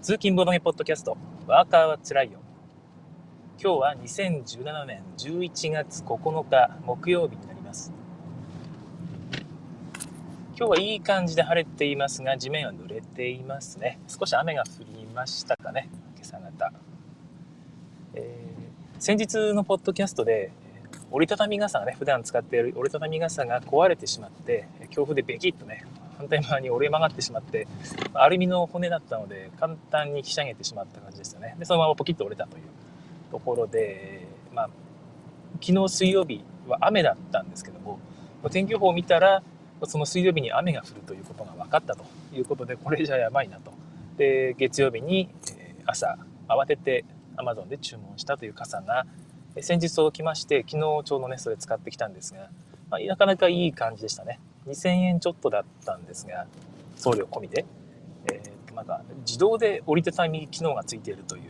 通勤ボドゲポッドキャスト、ワーカーはつらいよ。今日は2017年11月9日木曜日になります。今日はいい感じで晴れていますが、地面は濡れていますね。少し雨が降りましたかね、今朝方。えー、先日のポッドキャストで、折りたたみ傘がね、普段使っている折りたたみ傘が壊れてしまって、強風でベキッとね、反対側に折れ曲がってしまって、アルミの骨だったので、簡単にひしゃげてしまった感じですよね。で、そのままポキッと折れたというところで、まあ、昨日水曜日は雨だったんですけども、天気予報を見たら、その水曜日に雨が降るということが分かったということで、これじゃやばいなと。で、月曜日に朝、慌てて Amazon で注文したという傘が、先日届きまして、昨日ちょうどね、それ使ってきたんですが、まあ、なかなかいい感じでしたね。2000円ちょっとだったんですが、送料込みで、えー、なんか自動で折りたたみ機能がついているという、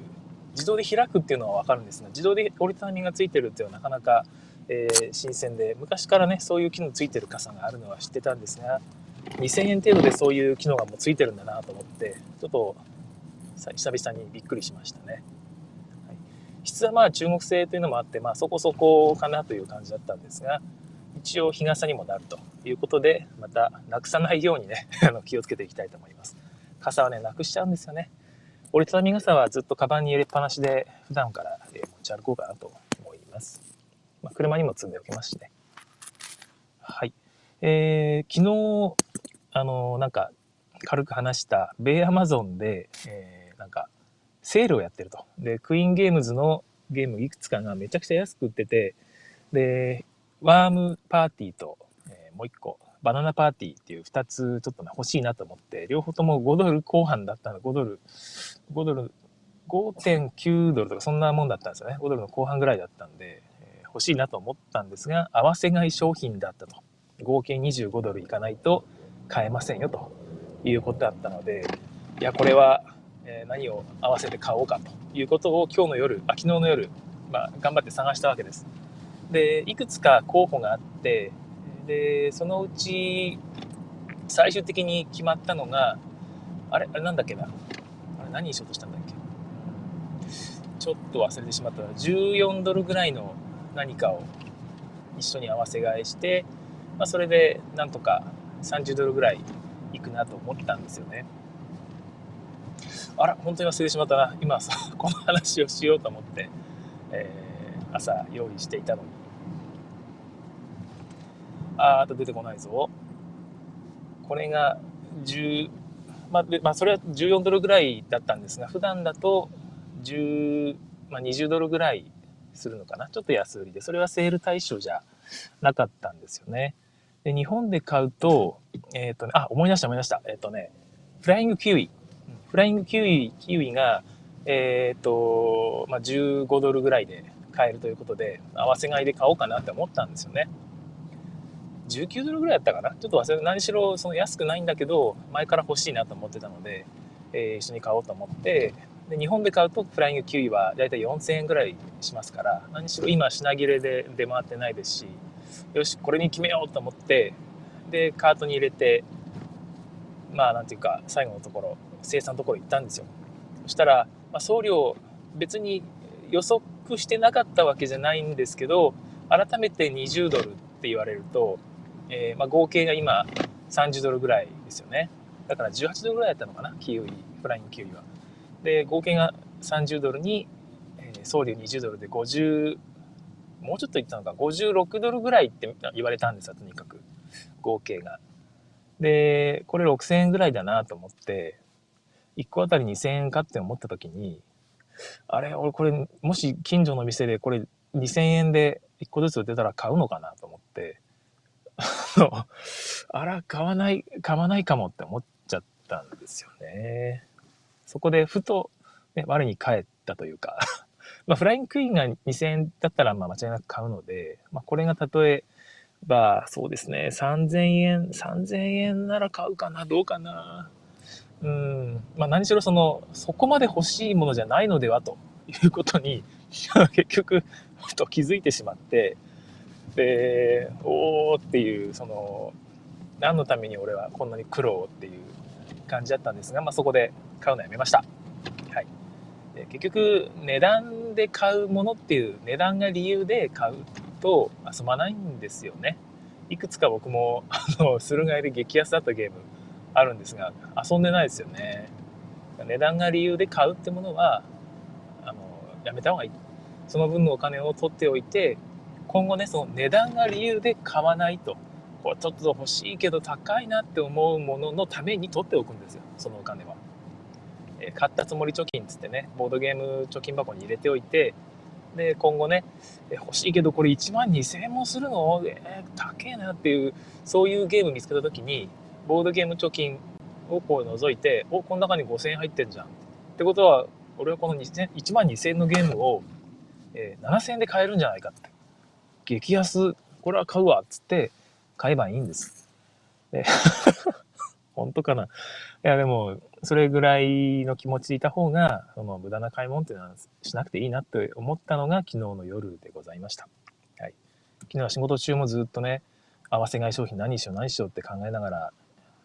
自動で開くっていうのはわかるんですが、自動で折りたたみがついてるっていうのはなかなか、えー、新鮮で、昔からね、そういう機能ついてる傘があるのは知ってたんですが、2000円程度でそういう機能がもうついてるんだなと思って、ちょっと久々にびっくりしましたね。はい、質はまあ中国製というのもあって、まあそこそこかなという感じだったんですが、一応日傘にもなるということで、またなくさないようにね 気をつけていきたいと思います。傘はね、なくしちゃうんですよね。折りたたみ傘はずっとカバンに入れっぱなしで、普段から持ち歩こうかなと思います。まあ、車にも積んでおきますしね。はい。えー、昨日、あの、なんか、軽く話した、米アマゾンで、えー、なんか、セールをやってると。で、クイーンゲームズのゲームいくつかがめちゃくちゃ安く売ってて、で、ワームパーティーと、えー、もう一個、バナナパーティーっていう二つちょっとね、欲しいなと思って、両方とも5ドル後半だったの、5ドル、5ドル、5.9ドルとかそんなもんだったんですよね。5ドルの後半ぐらいだったんで、えー、欲しいなと思ったんですが、合わせ買い商品だったと。合計25ドルいかないと買えませんよということだったので、いや、これは、えー、何を合わせて買おうかということを今日の夜、あ、昨日の夜、まあ、頑張って探したわけです。で、いくつか候補があって、で、そのうち、最終的に決まったのが、あれあれなんだっけなあれ何にしようとしたんだっけちょっと忘れてしまったな。14ドルぐらいの何かを一緒に合わせ買いして、まあ、それでなんとか30ドルぐらいいくなと思ったんですよね。あら、本当に忘れてしまったな。今さ、この話をしようと思って、えー、朝用意していたのに。あーっと出てこないぞ。これが10、まあ、まあ、それは14ドルぐらいだったんですが、普段だと10、まあ、20ドルぐらいするのかな。ちょっと安売りで、それはセール対象じゃなかったんですよね。で、日本で買うと、えっ、ー、とね、あ、思い出した思い出した。えっ、ー、とね、フライングキウイ。フライングキウイ、キウイが、えっ、ー、と、まあ、15ドルぐらいで買えるということで、合わせ買いで買おうかなって思ったんですよね。19ドルぐらいだったかな？ちょっと忘れ何しろその安くないんだけど前から欲しいなと思ってたので、えー、一緒に買おうと思ってで日本で買うとフライングキウイはだいたい4000円ぐらいしますから何しろ今品切れで出回ってないですしよしこれに決めようと思ってでカートに入れてまあなんていうか最後のところ生産のところ行ったんですよ。そしたら、まあ、送料別に予測してなかったわけじゃないんですけど改めて20ドルって言われるとえー、まあ、合計が今30ドルぐらいですよね。だから18ドルぐらいだったのかな、キウイ、フラインキウイは。で、合計が30ドルに、えー、送料20ドルで50、もうちょっと言ったのか、56ドルぐらいって言われたんですよ、とにかく。合計が。で、これ6000円ぐらいだなと思って、1個あたり2000円かって思った時に、あれ、俺これ、もし近所の店でこれ2000円で1個ずつ売ってたら買うのかなと思って、あら、買わない、買わないかもって思っちゃったんですよね。そこでふと、ね、我に返ったというか まあ、フライングクイーンが2000円だったらまあ間違いなく買うので、まあ、これが例えば、そうですね、3000円、3000円なら買うかな、どうかな。うん、まあ何しろその、そこまで欲しいものじゃないのではということに、結局、ふと気づいてしまって、でおおっていうその何のために俺はこんなに苦労っていう感じだったんですが、まあ、そこで買うのやめました。はい。結局値段で買うものっていう値段が理由で買うと遊ばないんですよね。いくつか僕もあの駿河屋で激安だったゲームあるんですが遊んでないですよね。値段が理由で買うってものはあのやめた方がいい。その分のお金を取っておいて今後ねその値段が理由で買わないとこうちょっと欲しいけど高いなって思うもののために取っておくんですよそのお金は、え買ったつもり貯金つってねボードゲーム貯金箱に入れておいてで今後ね欲しいけどこれ1万2000円もするの？えー、高えなっていうそういうゲーム見つけた時にボードゲーム貯金をこう覗いておこの中に5000円入ってんじゃん。ってことは俺はこの1万2000円のゲームを、えー、7000円で買えるんじゃないかって。激安これは買うわっつって買えばいいんです。で 本当かな？いやでもそれぐらいの気持ちでいた方がその無駄な買い物っていうのはしなくていいなって思ったのが昨日の夜でございました。はい、昨日は仕事中もずっとね合わせ買い商品何しよう何しようって考えながら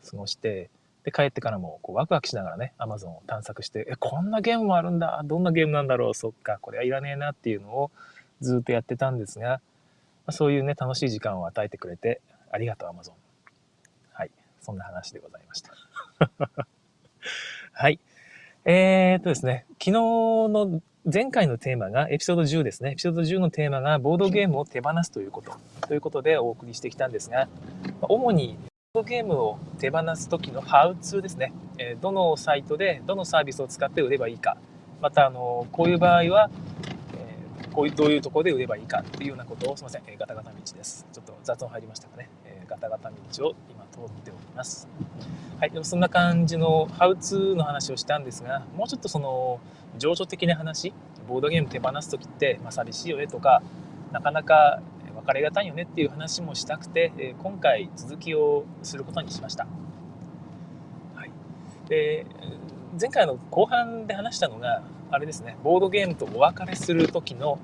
過ごしてで帰ってからもこうワクワクしながらね Amazon を探索してえこんなゲームもあるんだどんなゲームなんだろうそっかこれはいらねえなっていうのをずっとやってたんですが、まあ、そういうね楽しい時間を与えてくれてありがとう Amazon はい。そんな話でございました。はい。えー、っとですね昨日の前回のテーマがエピソード10ですね。エピソード10のテーマがボードゲームを手放すということ。ということでお送りしてきたんですが主にボードゲームを手放す時のハウツーですね、どのサイトでどのサービスを使って売ればいいか。またあのこういう場合は、こういうどういうところで売ればいいかっていうようなことをすみません、えガタガタ道です。ちょっと雑音入りましたかね、えガタガタ道を今通っております。はい。でもそんな感じのハウツーの話をしたんですがもうちょっとその情緒的な話ボードゲーム手放す時って、まあ、寂しいよねとかなかなか別れがたいよねっていう話もしたくて、え今回続きをすることにしました。はい、で前回の後半で話したのがあれですね。ボードゲームとお別れする時の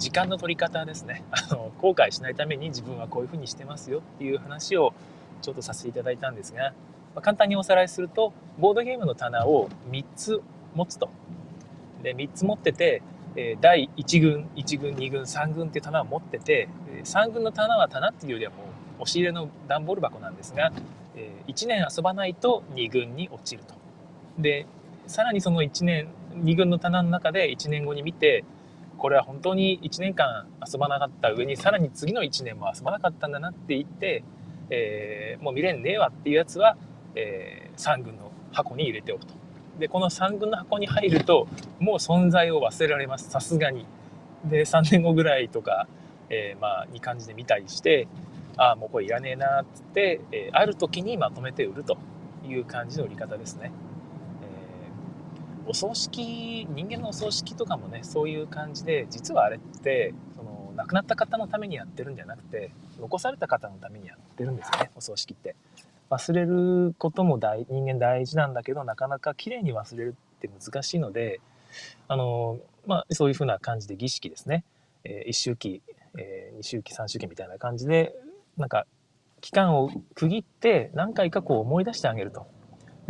時間の取り方ですね。あの後悔しないために自分はこういうふうにしてますよっていう話をちょっとさせていただいたんですが、まあ、簡単におさらいするとボードゲームの棚を3つ持つと。で3つ持っててえ第1軍、1軍、2軍、3軍っていう棚を持ってて、3軍の棚は棚っていうよりはもう押し入れの段ボール箱なんですが、え1年遊ばないと2軍に落ちると。で、さらにその1年、2軍の棚の中で1年後に見て、これは本当に1年間遊ばなかった上に、さらに次の1年も遊ばなかったんだなって言って、えー、もう見れんねえわっていうやつは、えー、3軍の箱に入れておくと。でこの3軍の箱に入るともう存在を忘れられます。さすがに。で3年後ぐらいとか、えー、まあいい感じで見たりしてああもうこれいらねえなっつって、えー、ある時にまとめて売るという感じの売り方ですね、お葬式人間のお葬式とかもねそういう感じで実はあれってその亡くなった方のためにやってるんじゃなくて残された方のためにやってるんですよねお葬式って忘れることも大人間大事なんだけどなかなか綺麗に忘れるって難しいのであの、まあ、そういうふうな感じで儀式ですね、えー、1周期、えー、2周期3周期みたいな感じでなんか期間を区切って何回かこう思い出してあげると。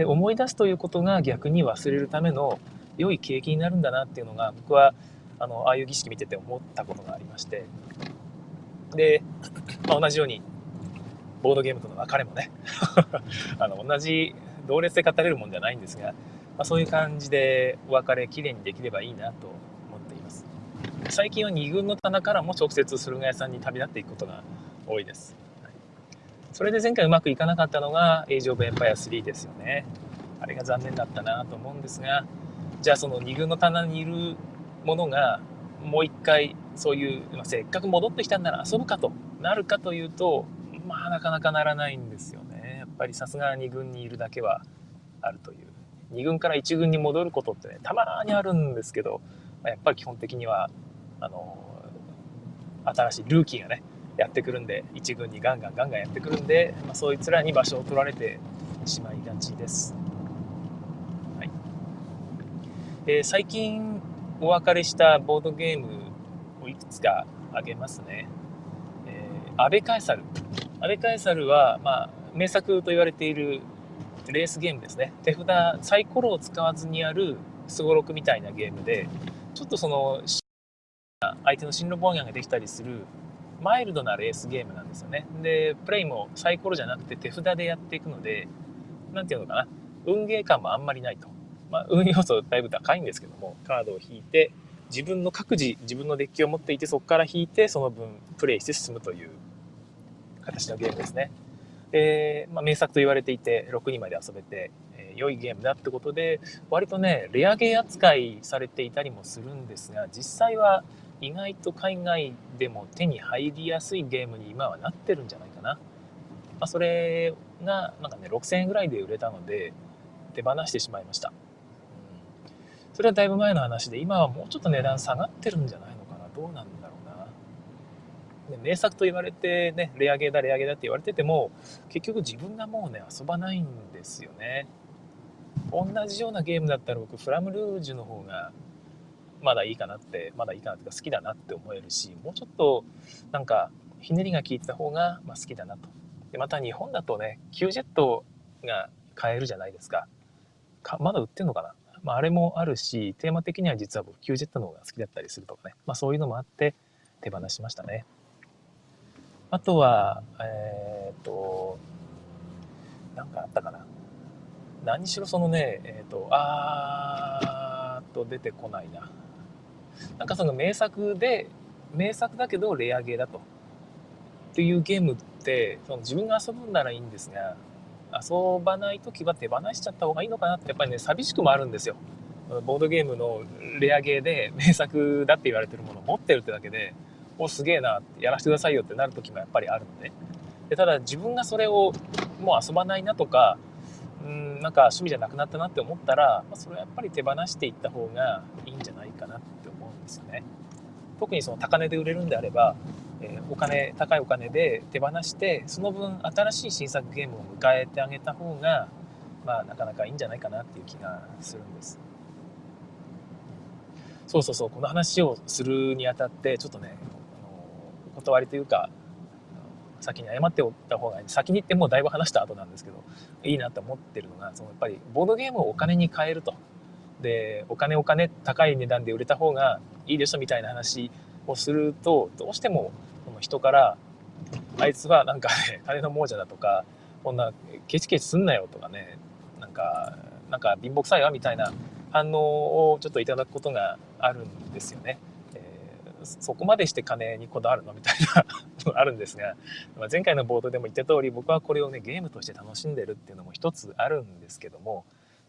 で思い出すということが逆に忘れるための良い契機になるんだなっていうのが僕はあのああいう儀式見てて思ったことがありまして。で、まあ、同じようにボードゲームとの別れもね あの同じ同列で語れるもんじゃないんですが、まあ、そういう感じでお別れきれいにできればいいなと思っています。最近は2軍の棚からも直接駿河屋さんに旅立っていくことが多いです、それで前回うまくいかなかったのがエイジ・オブ・エンパイア3ですよね。あれが残念だったなと思うんですがじゃあその2軍の棚にいるものがもう一回そういう、まあ、せっかく戻ってきたんなら遊ぶかとなるかというとまあなかなかならないんですよね。やっぱりさすが2軍にいるだけはあるという。2軍から1軍に戻ることってねたまにあるんですけど、まあ、やっぱり基本的にはあの新しいルーキーがねやってくるんで1軍にガンガンガンガンやってくるんで、まあ、そいつらに場所を取られてしまいがちです、はい。えー、最近お別れしたボードゲームをいくつか挙げますね、えー、安倍カエサル。アベカエサルは、まあ、名作と言われているレースゲームですね。手札、サイコロを使わずにやるすごろくみたいなゲームでちょっとその相手の進路妨害ができたりするマイルドなレースゲームなんですよね。でプレイもサイコロじゃなくて手札でやっていくので何ていうのかな。運ゲー感もあんまりないと、まあ、運要素だいぶ高いんですけどもカードを引いて自分の各自自分のデッキを持っていてそこから引いてその分プレイして進むという形のゲームですね。で、まあ、名作と言われていて6人まで遊べて、えー、良いゲームだってことで割とねレアゲー扱いされていたりもするんですが実際は意外と海外でも手に入りやすいゲームに今はなってるんじゃないかな。まあ、それがなんかね6000円ぐらいで売れたので手放してしまいました。うんそれはだいぶ前の話で今はもうちょっと値段下がってるんじゃないのかなどうなんだろうな。ね、名作と言われてねレアゲーだレアゲーだって言われてても結局自分がもうね遊ばないんですよね。同じようなゲームだったら僕フラムルージュの方がまだいいかなってまだいいかなっていうか好きだなって思えるしもうちょっとなんかひねりが効いてた方がまあ好きだなと。でまた日本だとね Q ジェットが買えるじゃないですか。かまだ売ってんのかな？まあ、あれもあるしテーマ的には実は僕 Q ジェットの方が好きだったりするとかね、まあ、そういうのもあって手放しましたね。あとはえっ、と何かあったかな？何しろそのねえっ、とあーっと出てこないな。なんかその名作で名作だけどレアゲーだと。っていうゲームってその自分が遊ぶんならいいんですが遊ばない時は手放しちゃった方がいいのかなってやっぱりね寂しくもあるんですよ。ボードゲームのレアゲーで名作だって言われてるものを持ってるってだけでおすげえなやらせてくださいよってなる時もやっぱりあるので。でただ自分がそれをもう遊ばないなとかうんなんか趣味じゃなくなったなって思ったら、まあ、それはやっぱり手放していった方がいいんじゃないかなって。ですよね。特にその高値で売れるんであれば、えー、お金高いお金で手放してその分新しい新作ゲームを迎えてあげた方がまあなかなかいいんじゃないかなっていう気がするんです。そうそうそうこの話をするにあたってちょっとねお断りというか先に謝っておった方が先に言ってもうだいぶ話した後なんですけどいいなと思ってるのがそのやっぱりボードゲームをお金に換えるとでお金お金高い値段で売れた方がいいでしょみたいな話をするとどうしてもこの人からあいつはなんかね 金の亡者だとかこんなケチケチすんなよとかねなんかなんか貧乏くさいわみたいな反応をちょっといただくことがあるんですよね。そこまでして金にこだわるのみたいなのが あるんですが、ま前回の冒頭でも言った通り僕はこれをねゲームとして楽しんでるっていうのも一つあるんですけども、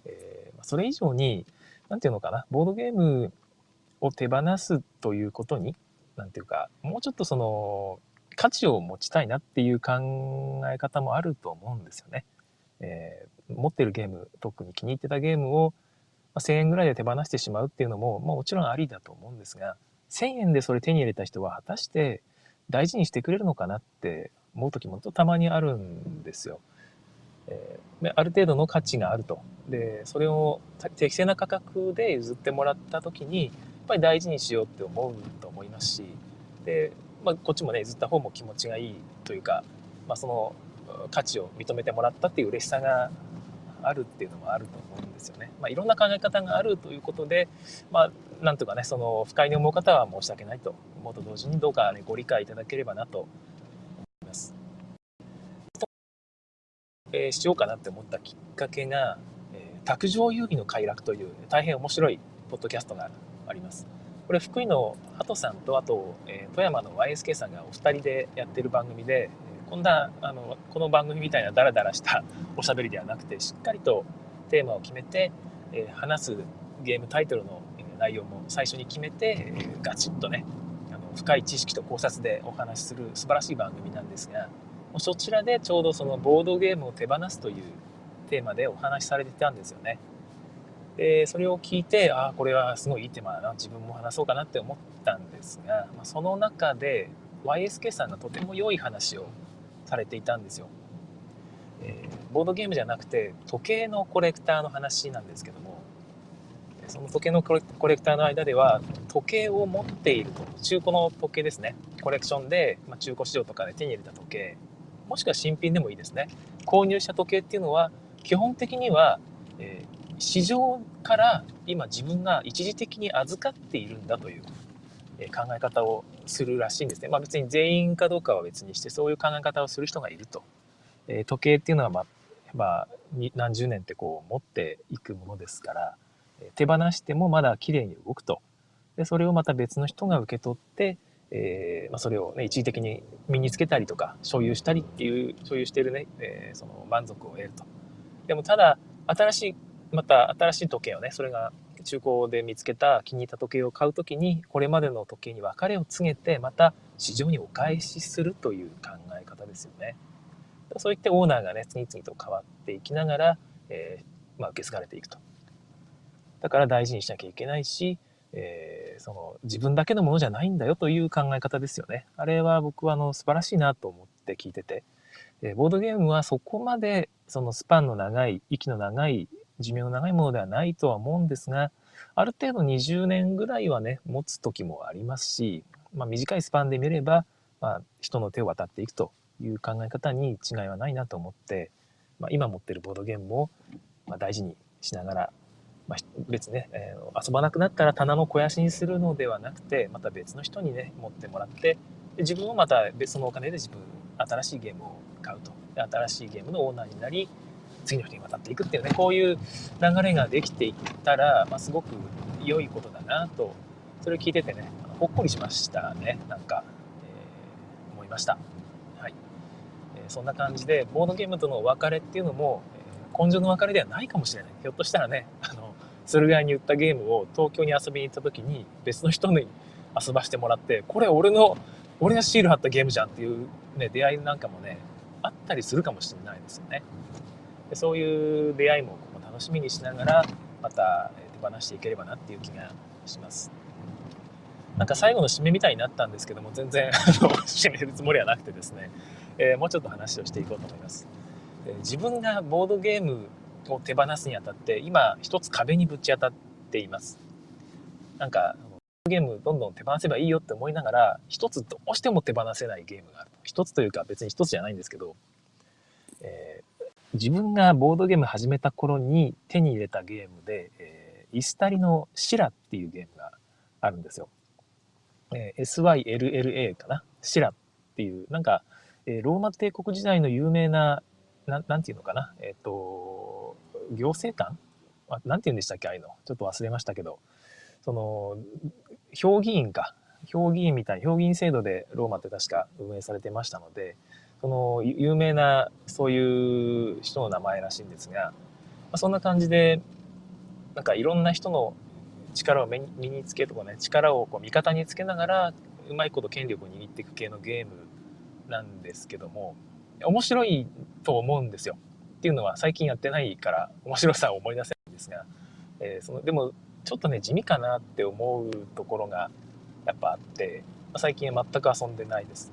えー、それ以上に何て言うのかな？ボードゲームを手放すということに何て言うかもうちょっとその価値を持ちたいなっていう考え方もあると思うんですよね。えー、持ってるゲーム特に気に入ってたゲームを1000円ぐらいで手放してしまうっていうのも、まあ、もちろんありだと思うんですが1000円でそれ手に入れた人は果たして大事にしてくれるのかなって思う時もたまにあるんですよ。えー、ある程度の価値があると。で、それを適正な価格で譲ってもらった時に、やっぱり大事にしようって思うと思いますし、で、まあ、こっちもね、譲った方も気持ちがいいというか、まあ、その価値を認めてもらったっていう嬉しさがあるっていうのもあると思うんですよね。まあ、いろんな考え方があるということで、まあ、なんとかね、その不快に思う方は申し訳ないと思うと同時にどうか、ね、ご理解いただければなと思います。えー、しようかなって思ったきっかけが、卓上遊戯の快楽という大変面白いポッドキャストがあります。これ福井の鳩さんとあと、え、富山の YSK さんがお二人でやってる番組で、こんなあのこの番組みたいなダラダラした おしゃべりではなくてしっかりとテーマを決めて、え、話すゲームタイトルの内容も最初に決めて、え、ガチッとねあの深い知識と考察でお話しする素晴らしい番組なんですがそちらでちょうどそのボードゲームを手放すというテーマでお話しされてたんですよね。でそれを聞いてああこれはすごいいいテーマだな自分も話そうかなって思ったんですが、まあ、その中で YSK さんがとても良い話をされていたんですよ。えー、ボードゲームじゃなくて時計のコレクターの話なんですけどもその時計のコレクターの間では時計を持っていると中古の時計ですねコレクションで、まあ、中古市場とかで手に入れた時計もしくは新品でもいいですね購入した時計っていうのは基本的には、えー、市場から今自分が一時的に預かっているんだという考え方をするらしいんですね。まあ、別に全員かどうかは別にしてそういう考え方をする人がいると。え時計っていうのは、まあ、まあ、何十年ってこう持っていくものですから手放してもまだ綺麗に動くと。でそれをまた別の人が受け取って、えー、まあ、それを、ね、一時的に身につけたりとか所有したりっていう所有してるね、えー、その満足を得ると。でもただ新しいまた新しい時計をねそれが中古で見つけた気に入った時計を買う時にこれまでの時計に別れを告げてまた市場にお返しするという考え方ですよね。そういってオーナーがね次々と変わっていきながら、えー、まあ、受け継がれていくと。だから大事にしなきゃいけないし、えー、その自分だけのものじゃないんだよという考え方ですよね。あれは僕はあの素晴らしいなと思って聞いてて、えボードゲームはそこまでそのスパンの長い息の長い寿命の長いものではないとは思うんですが、ある程度20年ぐらいはね、持つ時もありますし、まあ、短いスパンで見れば、まあ、人の手を渡っていくという考え方に違いはないなと思って、まあ、今持ってるボードゲームも、ま大事にしながら、ま、別にね、えー、遊ばなくなったら棚の肥やしにするのではなくて、また別の人にね、持ってもらって、で自分もまた別のお金で自分、新しいゲームを買うと。で新しいゲームのオーナーになり、次の人に渡っていくっていうねこういう流れができていったら、まあ、すごく良いことだなと。それを聞いててねほっこりしましたね。なんか、えー、思いました、はい。えー、そんな感じでボードゲームとの別れっていうのも、えー、根性の別れではないかもしれない。ひょっとしたらねあの駿河屋に売ったゲームを東京に遊びに行った時に別の人に遊ばしてもらってこれ俺の俺がシール貼ったゲームじゃんっていう、ね、出会いなんかもねあったりするかもしれないですよね。でそういう出会いも楽しみにしながらまた手放していければなっていう気がします。なんか最後の締めみたいになったんですけども全然 締めるつもりはなくてですね、えー、もうちょっと話をしていこうと思います、え、自分がボードゲームを手放すにあたって今一つ壁にぶち当たっています。なんかゲームどんどん手放せばいいよって思いながら一つどうしても手放せないゲームがある一つというか別に一つじゃないんですけど、え自分がボードゲーム始めた頃に手に入れたゲームで、えー、イスタリのシラっていうゲームがあるんですよ。えー、SYLLA かな？シラっていう、なんか、えー、ローマ帝国時代の有名な、ななんていうのかな、えっ、ー、と、行政官？なんて言うんでしたっけ？ああいうの。ちょっと忘れましたけど、その、評議員か。評議員みたいな、評議員制度でローマって確か運営されてましたので、その有名なそういう人の名前らしいんですが、まあ、そんな感じでなんかいろんな人の力を身につけとかね力をこう味方につけながらうまいこと権力を握っていく系のゲームなんですけども面白いと思うんですよ。っていうのは最近やってないから面白さを思い出せないんですが、えー、そのでもちょっとね地味かなって思うところがやっぱあって、最近は全く遊んでないです。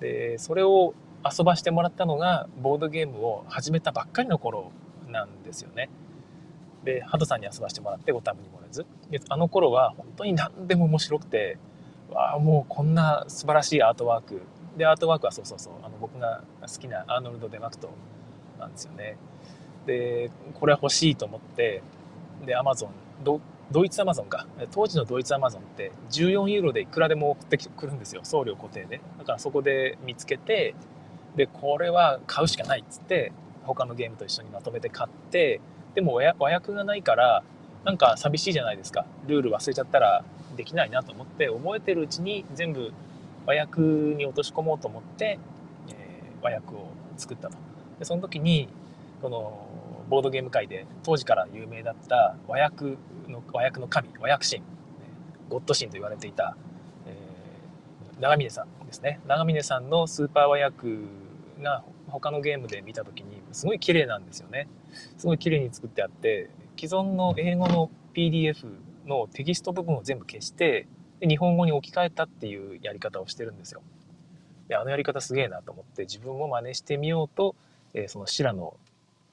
でそれを遊ばしてもらったのがボードゲームを始めたばっかりの頃なんですよね。でハトさんに遊ばしてもらってご多分に漏れずであの頃は本当に何でも面白くてわあもうこんな素晴らしいアートワークでアートワークはそうそうそうあの僕が好きなアーノルド・デマクトなんですよね。でこれは欲しいと思ってでアマゾンドドイツアマゾンか。当時のドイツアマゾンって14ユーロでいくらでも送ってくるんですよ。送料固定で。だからそこで見つけてでこれは買うしかないっつって他のゲームと一緒にまとめて買ってでも和訳がないからなんか寂しいじゃないですか。ルール忘れちゃったらできないなと思って覚えてるうちに全部和訳に落とし込もうと思って、えー、和訳を作ったと。でその時にこのボードゲーム界で当時から有名だった和訳の和訳の神和訳神ゴッド神と言われていた、えー、長峰さんですね。長峰さんのスーパー和訳が他のゲームで見た時にすごい綺麗なんですよね。すごい綺麗に作ってあって既存の英語の PDF のテキスト部分を全部消してで日本語に置き換えたっていうやり方をしてるんですよ。であのやり方すげえなと思って自分も真似してみようと、えー、そのシラの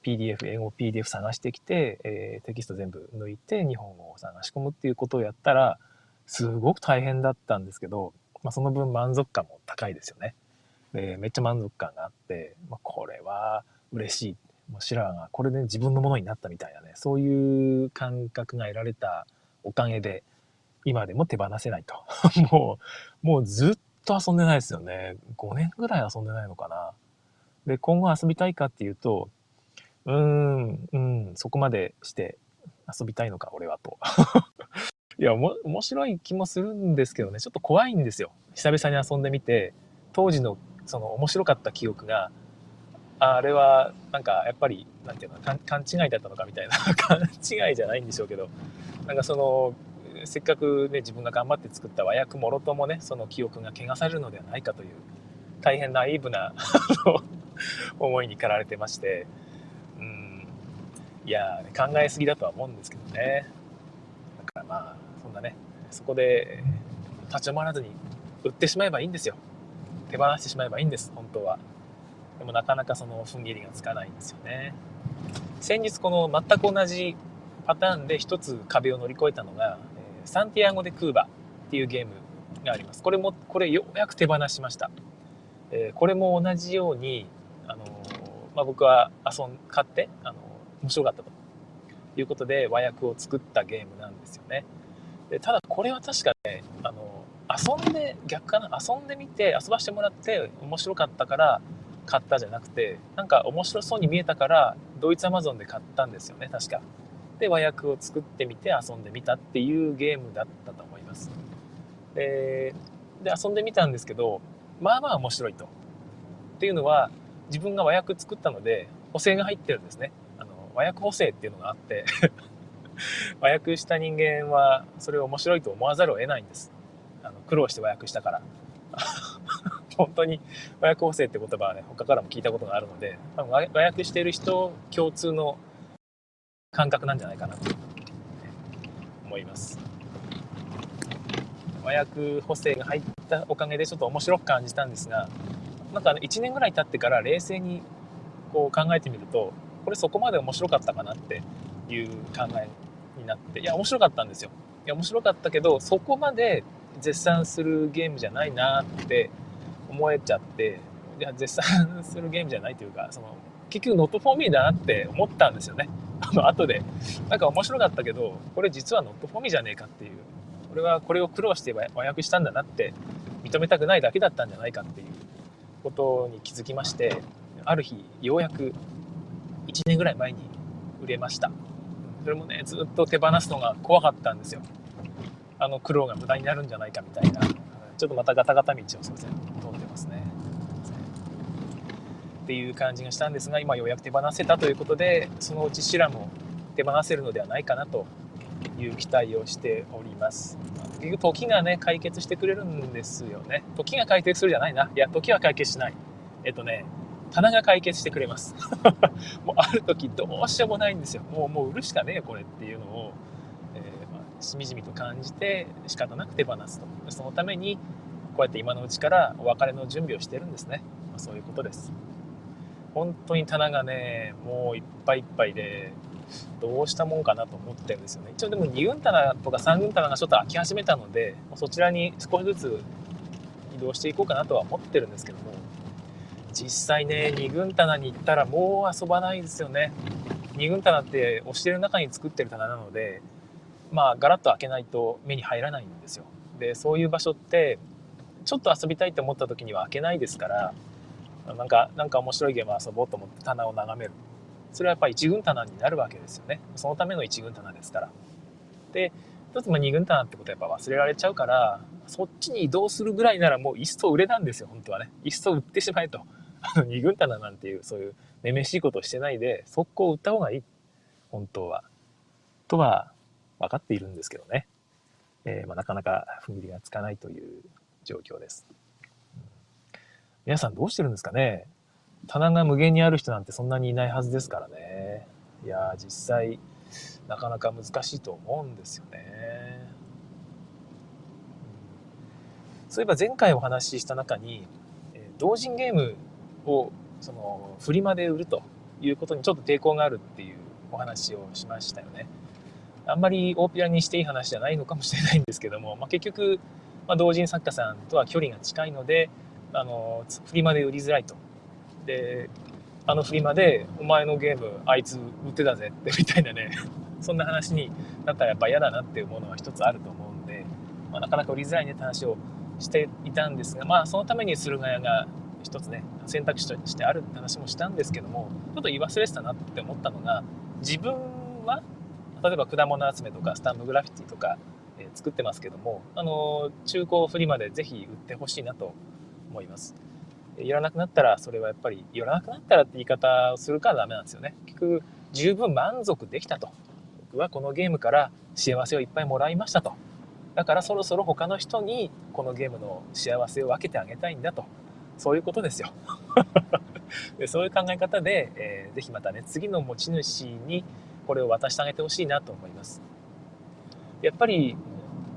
PDF 英語 PDF 探してきて、えー、テキスト全部抜いて日本語を探し込むっていうことをやったらすごく大変だったんですけど、まあ、その分満足感も高いですよね。でめっちゃ満足感があって、まあ、これは嬉しい。もうシラーがこれで自分のものになったみたいなねそういう感覚が得られたおかげで今でも手放せないと。もうもうずっと遊んでないですよね。5年ぐらい遊んでないのかな。で今後遊びたいかっていうとうーんうんそこまでして遊びたいのか俺はと。いやおも面白い気もするんですけどね。ちょっと怖いんですよ。久々に遊んでみて当時のその面白かった記憶があれはなんかやっぱりなんていうの勘違いだったのかみたいな。勘違いじゃないんでしょうけど。なんかそのせっかくね自分が頑張って作った和訳もろともねその記憶が汚されるのではないかという大変ナイーブな思いに駆られてまして。いや考えすぎだとは思うんですけどね。だからまあそんなねそこで立ち止まらずに売ってしまえばいいんですよ。手放してしまえばいいんです本当は。でもなかなかその踏ん切りがつかないんですよね。先日この全く同じパターンで一つ壁を乗り越えたのが、サンティアゴ・でクーバっていうゲームがあります。これもこれようやく手放しました、これも同じようにあの、まあ、僕は遊ん買ってあの、面白かったということで和訳を作ったゲームなんですよね。でただこれは確かねあの遊んで逆かな遊んでみて遊ばしてもらって面白かったから買ったじゃなくてなんか面白そうに見えたからドイツアマゾンで買ったんですよね確か。で和訳を作ってみて遊んでみたっていうゲームだったと思います。でで遊んでみたんですけどまあまあ面白いと。っていうのは自分が和訳作ったので補正が入ってるんですね。和訳補正っていうのがあって 和訳した人間はそれを面白いと思わざるを得ないんです。あの苦労して和訳したから。本当に和訳補正って言葉はね他からも聞いたことがあるので多分和訳している人共通の感覚なんじゃないかなと。思います。和訳補正が入ったおかげでちょっと面白く感じたんですがなんか1年ぐらい経ってから冷静にこう考えてみるとこれそこまで面白かったかなっていう考えになっていや面白かったんですよ。いや面白かったけどそこまで絶賛するゲームじゃないなって思えちゃっていや絶賛するゲームじゃないというかその結局ノットフォーミーだなって思ったんですよね。あ の後で。なんか面白かったけどこれ実はノットフォーミーじゃねえかっていう。俺はこれを苦労して和訳したんだなって認めたくないだけだったんじゃないかっていうことに気づきましてある日ようやく1年ぐらい前に売れました。それもねずっと手放すのが怖かったんですよ。あの苦労が無駄になるんじゃないかみたいな。ちょっとまたガタガタ道をすいません。通ってますね。っていう感じがしたんですが今ようやく手放せたということでそのうちシラも手放せるのではないかなという期待をしております。結局時がね解決してくれるんですよね。時が解決するじゃないな。いや時は解決しない。えっとね棚が解決してくれます。もうある時どうしようもないんですよ。もうもう売るしかねえこれっていうのを、えー、まあ、しみじみと感じて仕方なく手放すと。そのためにこうやって今のうちからお別れの準備をしてるんですね、まあ、そういうことです。本当に棚がねもういっぱいいっぱいでどうしたもんかなと思ってるんですよね。一応でも2軍棚とか3軍棚がちょっと空き始めたのでそちらに少しずつ移動していこうかなとは思ってるんですけども。実際ね2軍棚に行ったらもう遊ばないですよね。2軍棚って押してる中に作ってる棚なのでまあガラッと開けないと目に入らないんですよ。でそういう場所ってちょっと遊びたいと思った時には開けないですからなんかなんか面白いゲーム遊ぼうと思って棚を眺める。それはやっぱり1軍棚になるわけですよね。そのための1軍棚ですから。で一つも2軍棚ってことはやっぱ忘れられちゃうからそっちに移動するぐらいならもういっそ売れなんですよ本当はね。いっそ売ってしまえと。あの2軍棚なんていうそういうめめしいことをしてないで速攻売った方がいい。本当は。とは分かっているんですけどね、えー、まあ、なかなか踏ん切りがつかないという状況です。皆さんどうしてるんですかね。棚が無限にある人なんてそんなにいないはずですからね。いや実際なかなか難しいと思うんですよね、そういえば前回お話しした中に同人ゲームをそのフリマで売るということにちょっと抵抗があるっていうお話をしましたよね。あんまり大っぴらにしていい話じゃないのかもしれないんですけども、まあ、結局、まあ、同人作家さんとは距離が近いのであのフリマで売りづらいと。であのフリマでお前のゲームあいつ売ってたぜってみたいなね。そんな話になったらやっぱ嫌だなっていうものは一つあると思うんで、まあ、なかなか売りづらいねって話をしていたんですがまあそのために駿河屋が一つね選択肢としてあるって話もしたんですけどもちょっと言い忘れてたなって思ったのが自分は例えば果物集めとかスタンプグラフィティとか、え、作ってますけどもあの中古フリマでぜひ売ってほしいなと思います。いらなくなったらそれはやっぱりいらなくなったらって言い方をするからダメなんですよね。結局十分満足できたと。僕はこのゲームから幸せをいっぱいもらいましたと。だからそろそろ他の人にこのゲームの幸せを分けてあげたいんだと。そういうことですよ でそういう考え方で、えー、ぜひまたね次の持ち主にこれを渡してあげてほしいなと思いますやっぱり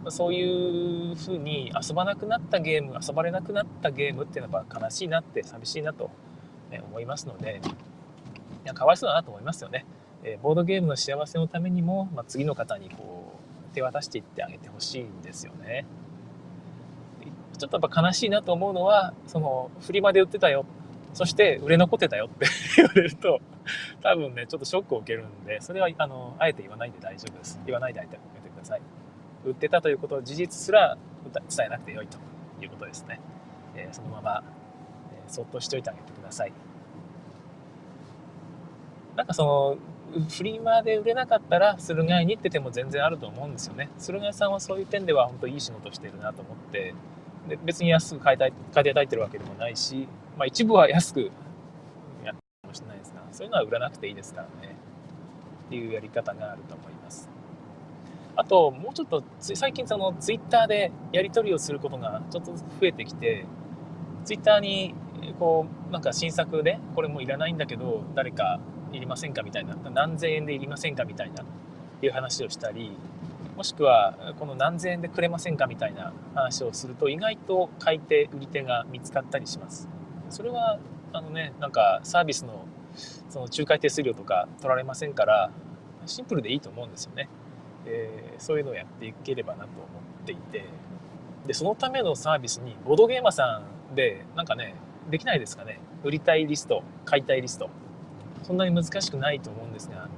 そういうふうに遊ばなくなったゲーム遊ばれなくなったゲームっていうのは悲しいなって寂しいなと思いますのでいやかわいそうだなと思いますよね。えボードゲームの幸せのためにも、まあ、次の方にこう手渡していってあげてほしいんですよね。ちょっとやっぱ悲しいなと思うのはそのフリマで売ってたよそして売れ残ってたよって 言われると多分ねちょっとショックを受けるんでそれはあのあえて言わないで大丈夫です言わないであげてください。売ってたということを事実すら伝えなくてよいということですね。えー、そのまま、えー、そっとしておいてあげてください。なんかそのフリマで売れなかったら駿河屋に行ってても全然あると思うんですよね。駿河屋さんはそういう点では本当いい仕事してるなと思って別に安く買いたい買いたいてるわけでもないし、まあ、一部は安くやってるかもしれないですがそういうのは売らなくていいですからねっていうやり方があると思います。あと、もうちょっと、最近そのツイッターでやり取りをすることがちょっと増えてきて、ツイッターに、こう、なんか新作で、これもいらないんだけど、誰かいりませんかみたいな、何千円でいりませんかみたいな、いう話をしたり、もしくは、この何千円でくれませんかみたいな話をすると、意外と買い手、売り手が見つかったりします。それは、あのね、なんかサービスの、その仲介手数料とか取られませんから、シンプルでいいと思うんですよね。えー、そういうのをやっていければなと思っていてでそのためのサービスにボードゲーマーさんでなんかねできないですかね売りたいリスト買いたいリストそんなに難しくないと思うんですが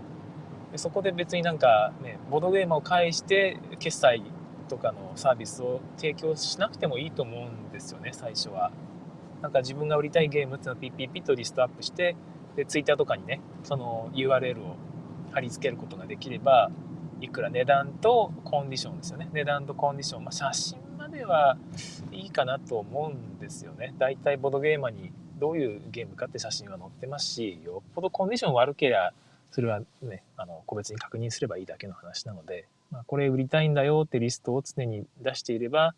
そこで別になんかねボードゲーマーを介して決済とかのサービスを提供しなくてもいいと思うんですよね最初は。なんか自分が売りたいゲームっていうのをピッピッピッとリストアップしてでツイッターとかにねその URL を貼り付けることができればいくら値段とコンディションですよね値段とコンディション、まあ、写真まではいいかなと思うんですよねだいたいボードゲーマーにどういうゲームかって写真は載ってますしよっぽどコンディション悪ければそれはねあの個別に確認すればいいだけの話なので、まあ、これ売りたいんだよってリストを常に出していれば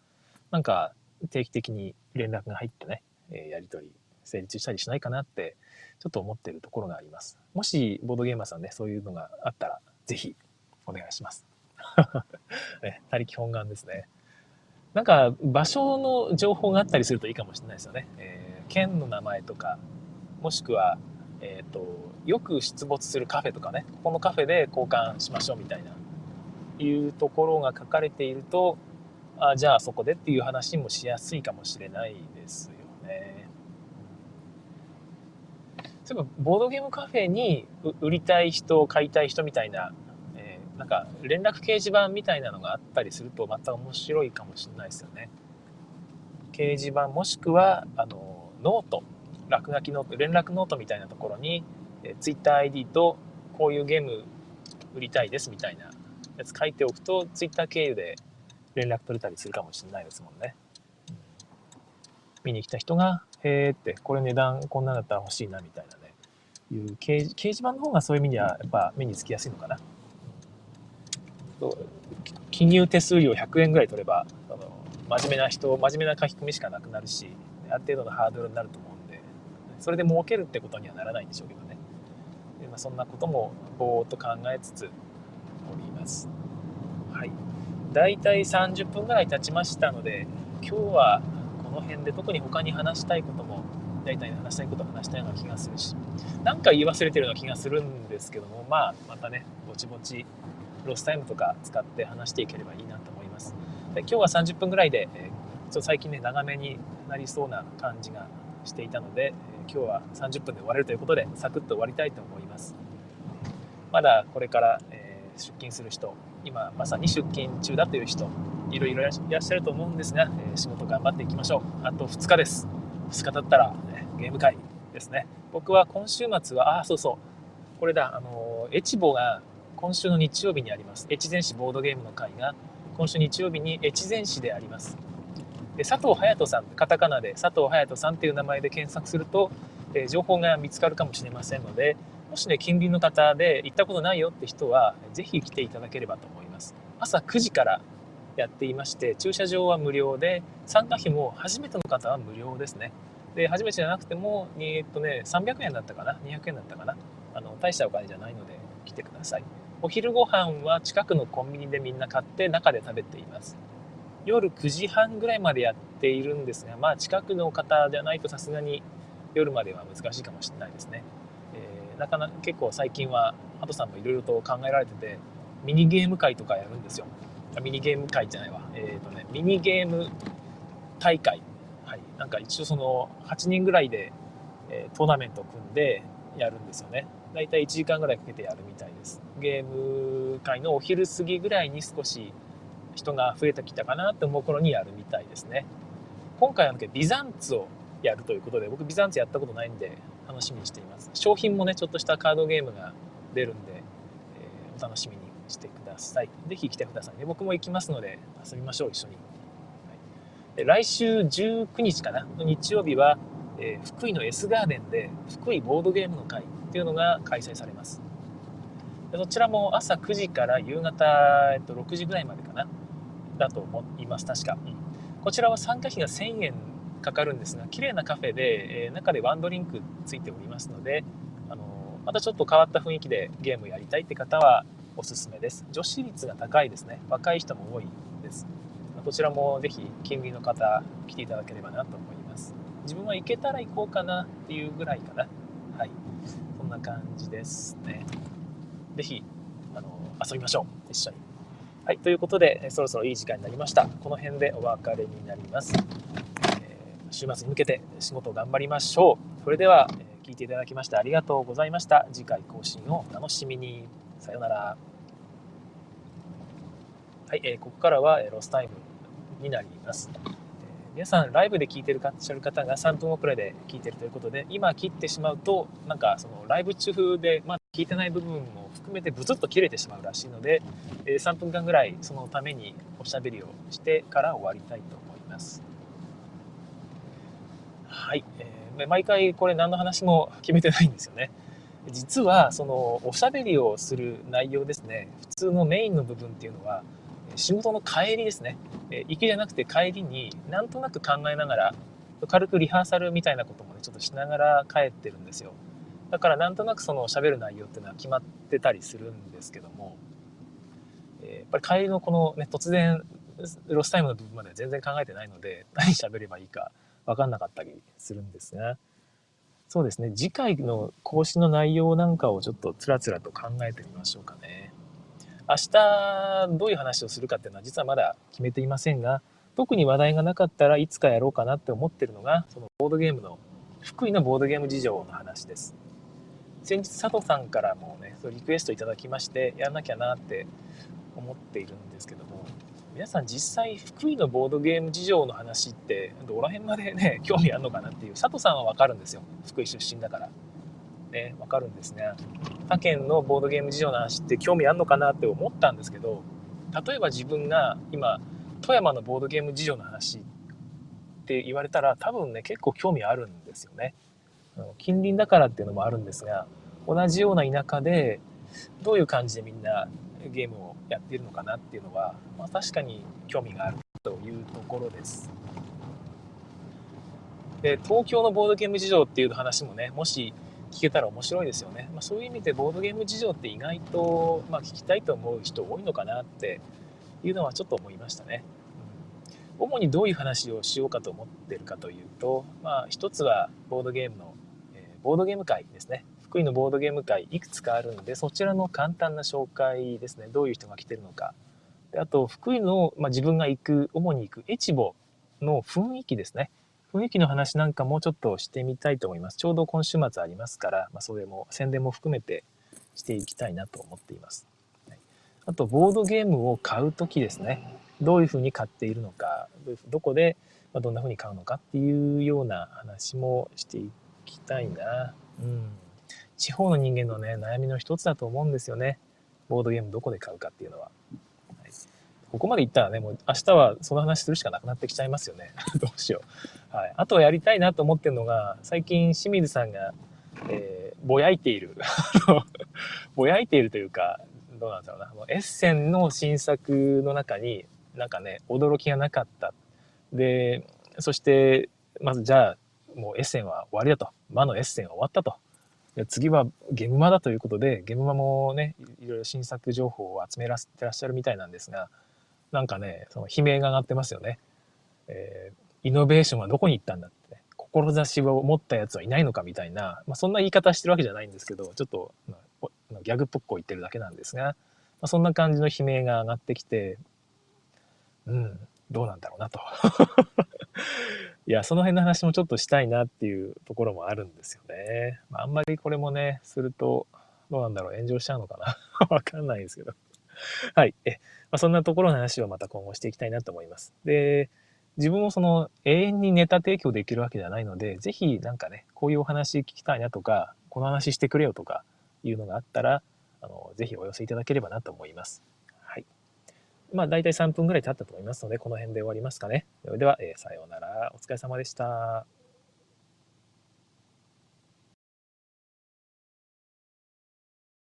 なんか定期的に連絡が入ってね、えやり取り成立したりしないかなってちょっと思ってるところがあります。もしボードゲーマーさんねそういうのがあったら是非お願いします。ね、他力本願ですね。なんか場所の情報があったりするといいかもしれないですよね。えー、県の名前とか、もしくは、え、ー、と、よく出没するカフェとかね、ここのカフェで交換しましょうみたいな、いうところが書かれていると、あじゃあそこでっていう話もしやすいかもしれないですよね。そういえば、ボードゲームカフェに売りたい人、買いたい人みたいなえなんか連絡掲示板みたいなのがあったりするとまた面白いかもしれないですよね。掲示板もしくはあのノート落書きノート連絡ノートみたいなところにえ TwitterID とこういうゲーム売りたいですみたいなやつ書いておくと Twitter 経由で連絡取れたりするかもしれないですもんね。見に来た人が「へえ」ってこれ値段こんなんだったら欲しいなみたいなねいう掲示板の方がそういう意味ではやっぱ目につきやすいのかな。と記入手数料100円ぐらい取ればあの真面目な人真面目な書き込みしかなくなるしある程度のハードルになると思うそれで儲けるってことにはならないんでしょうけどね。で、まあ、そんなこともぼーっと考えつつおります。はい。大体30分ぐらい経ちましたので今日はこの辺で特に他に話したいことも大体話したいことも話したような気がするし何か言い忘れてるような気がするんですけどもまあまたねぼちぼちロスタイムとか使って話していければいいなと思います。で今日は30分ぐらいで、えー、ちょっと最近ね長めになりそうな感じがしていたので、今日は30分で終われるということでサクッと終わりたいと思います。まだこれから、え、出勤する人今まさに出勤中だという人いろいろいらっしゃると思うんですが、え、仕事頑張っていきましょう。あと2日です。2日経ったら、ね、ゲーム会ですね。僕は今週末はあそうそう。これだ。あのエチボが今週の日曜日にあります。越前市ボードゲームの会が今週日曜日に越前市であります。で佐藤隼人さんカタカナで佐藤隼人さんっていう名前で検索すると、えー、情報が見つかるかもしれませんのでもしね近隣の方で行ったことないよって人はぜひ来ていただければと思います。朝9時からやっていまして駐車場は無料で参加費も初めての方は無料ですね。で初めてじゃなくても、えっとね、300円だったかな？200円だったかな？あの大したお金じゃないので来てください。お昼ご飯は近くのコンビニでみんな買って中で食べています。夜9時半ぐらいまでやっているんですがまあ近くの方じゃないとさすがに夜までは難しいかもしれないですね、えー、なかなか結構最近はハトさんもいろいろと考えられててミニゲーム会とかやるんですよ。ミニゲーム会じゃないわ。えっ、ー、とねミニゲーム大会。はい。なんか一応その8人ぐらいで、え、トーナメントを組んでやるんですよね。だいたい1時間ぐらいかけてやるみたいです。ゲーム会のお昼過ぎぐらいに少し人が増えてきたかなって思う頃にやるみたいですね。今回はビザンツをやるということで僕ビザンツやったことないんで楽しみにしています。商品もねちょっとしたカードゲームが出るんで、えー、お楽しみにしてください。是非来てくださいね。僕も行きますので遊びましょう一緒に、はい、来週19日かな日曜日は、えー、福井の S ガーデンで福井ボードゲームの会っていうのが開催されます。そちらも朝9時から夕方、えっと、6時ぐらいまでかなだと思います。確か、うん、こちらは参加費が1000円かかるんですが綺麗なカフェで、えー、中でワンドリンクついておりますのであのまたちょっと変わった雰囲気でゲームやりたいって方はおすすめです。女子率が高いですね。若い人も多いです。こちらもぜひ近隣の方来ていただければなと思います。自分は行けたら行こうかなっていうぐらいかな。はい。そんな感じですね。ぜひあの遊びましょう。一緒に。はいということでそろそろいい時間になりました。この辺でお別れになります、えー、週末に向けて仕事を頑張りましょう。それでは、えー、聞いていただきましてありがとうございました。次回更新をお楽しみに。さようなら。はい、えー、ここからはえロスタイムになります。皆さんライブで聞いてるらっしゃる方が3分遅れで聞いてるということで今切ってしまうとなんかそのライブ中風でまだ聞いてない部分も含めてブツッと切れてしまうらしいので、え3分間ぐらいそのためにおしゃべりをしてから終わりたいと思います。はい、えー、毎回これ何の話も決めてないんですよね。実はそのおしゃべりをする内容ですね。普通のメインの部分っていうのは仕事の帰りですね、え行きじゃなくて帰りになんとなく考えながら軽くリハーサルみたいなこともねちょっとしながら帰ってるんですよ。だからなんとなくその喋る内容っていうのは決まってたりするんですけども、えやっぱり帰りのこのね突然ロスタイムの部分までは全然考えてないので 何喋ればいいか分かんなかったりするんですが。そうですね。次回の更新の内容なんかをちょっとつらつらと考えてみましょうかね。明日どういう話をするかっていうのは実はまだ決めていませんが特に話題がなかったらいつかやろうかなって思ってるのがそのボードゲームの福井のボードゲーム事情の話です。先日佐藤さんからもねリクエストいただきましてやらなきゃなって思っているんですけども皆さん実際福井のボードゲーム事情の話ってどら辺までね 興味あるのかなっていう佐藤さんは分かるんですよ。福井出身だから。ね分かるんですね他県のボードゲーム事情の話って興味あるのかなって思ったんですけど例えば自分が今富山のボードゲーム事情の話って言われたら多分ね結構興味あるんですよね。近隣だからっていうのもあるんですが同じような田舎でどういう感じでみんなゲームをやっているのかなっていうのは、まあ、確かに興味があるというところですで東京のボードゲーム事情っていう話もねもし聞けたら面白いですよね。まあ、そういう意味でボードゲーム事情って意外と、まあ、聞きたいと思う人多いのかなっていうのはちょっと思いましたね。主にどういう話をしようかと思ってるかというと、まあ、一つはボードゲームの、ボードゲーム会ですね。福井のボードゲーム会いくつかあるんでそちらの簡単な紹介ですねどういう人が来てるのかであと福井の、まあ、自分が行く主に行く越後の雰囲気ですね雰囲気の話なんかもうちょっとしてみたいと思います。ちょうど今週末ありますから、まあ、それも宣伝も含めてしていきたいなと思っています。はい、あと、ボードゲームを買う時ですね。どういうふうに買っているのか、どこでどんなふうに買うのかっていうような話もしていきたいな。うん。地方の人間のね、悩みの一つだと思うんですよね。ボードゲームどこで買うかっていうのは。はい、ここまでいったらね、もう明日はその話するしかなくなってきちゃいますよね。どうしよう。はい。あとはやりたいなと思ってるのが、最近清水さんが、えー、ぼやいている。ぼやいているというか、どうなんだろうな。エッセンの新作の中に、なんかね、驚きがなかった。で、そして、まずじゃあ、もうエッセンは終わりだと。魔のエッセンは終わったと。次はゲムマだということで、ゲムマもね、いろいろ新作情報を集めらせてらっしゃるみたいなんですが、なんかね、その悲鳴が上がってますよね。えー、イノベーションはどこに行ったんだって、ね、志を持ったやつはいないのかみたいな、まあ、そんな言い方してるわけじゃないんですけど、ちょっと、まあ、ギャグっぽく言ってるだけなんですが、まあ、そんな感じの悲鳴が上がってきて、うん、どうなんだろうなと。いや、その辺の話もちょっとしたいなっていうところもあるんですよね。まあ、あんまりこれもね、すると、どうなんだろう、炎上しちゃうのかな？わかんないですけど。はい。え、まあ、そんなところの話をまた今後していきたいなと思います。で、自分もその永遠にネタ提供できるわけではないので、ぜひなんかね、こういうお話聞きたいなとか、この話してくれよとかいうのがあったら、あの、ぜひお寄せいただければなと思います。まあ、大体3分ぐらい経ったと思いますので、この辺で終わりますかね。では、えー、さようなら。お疲れ様でした。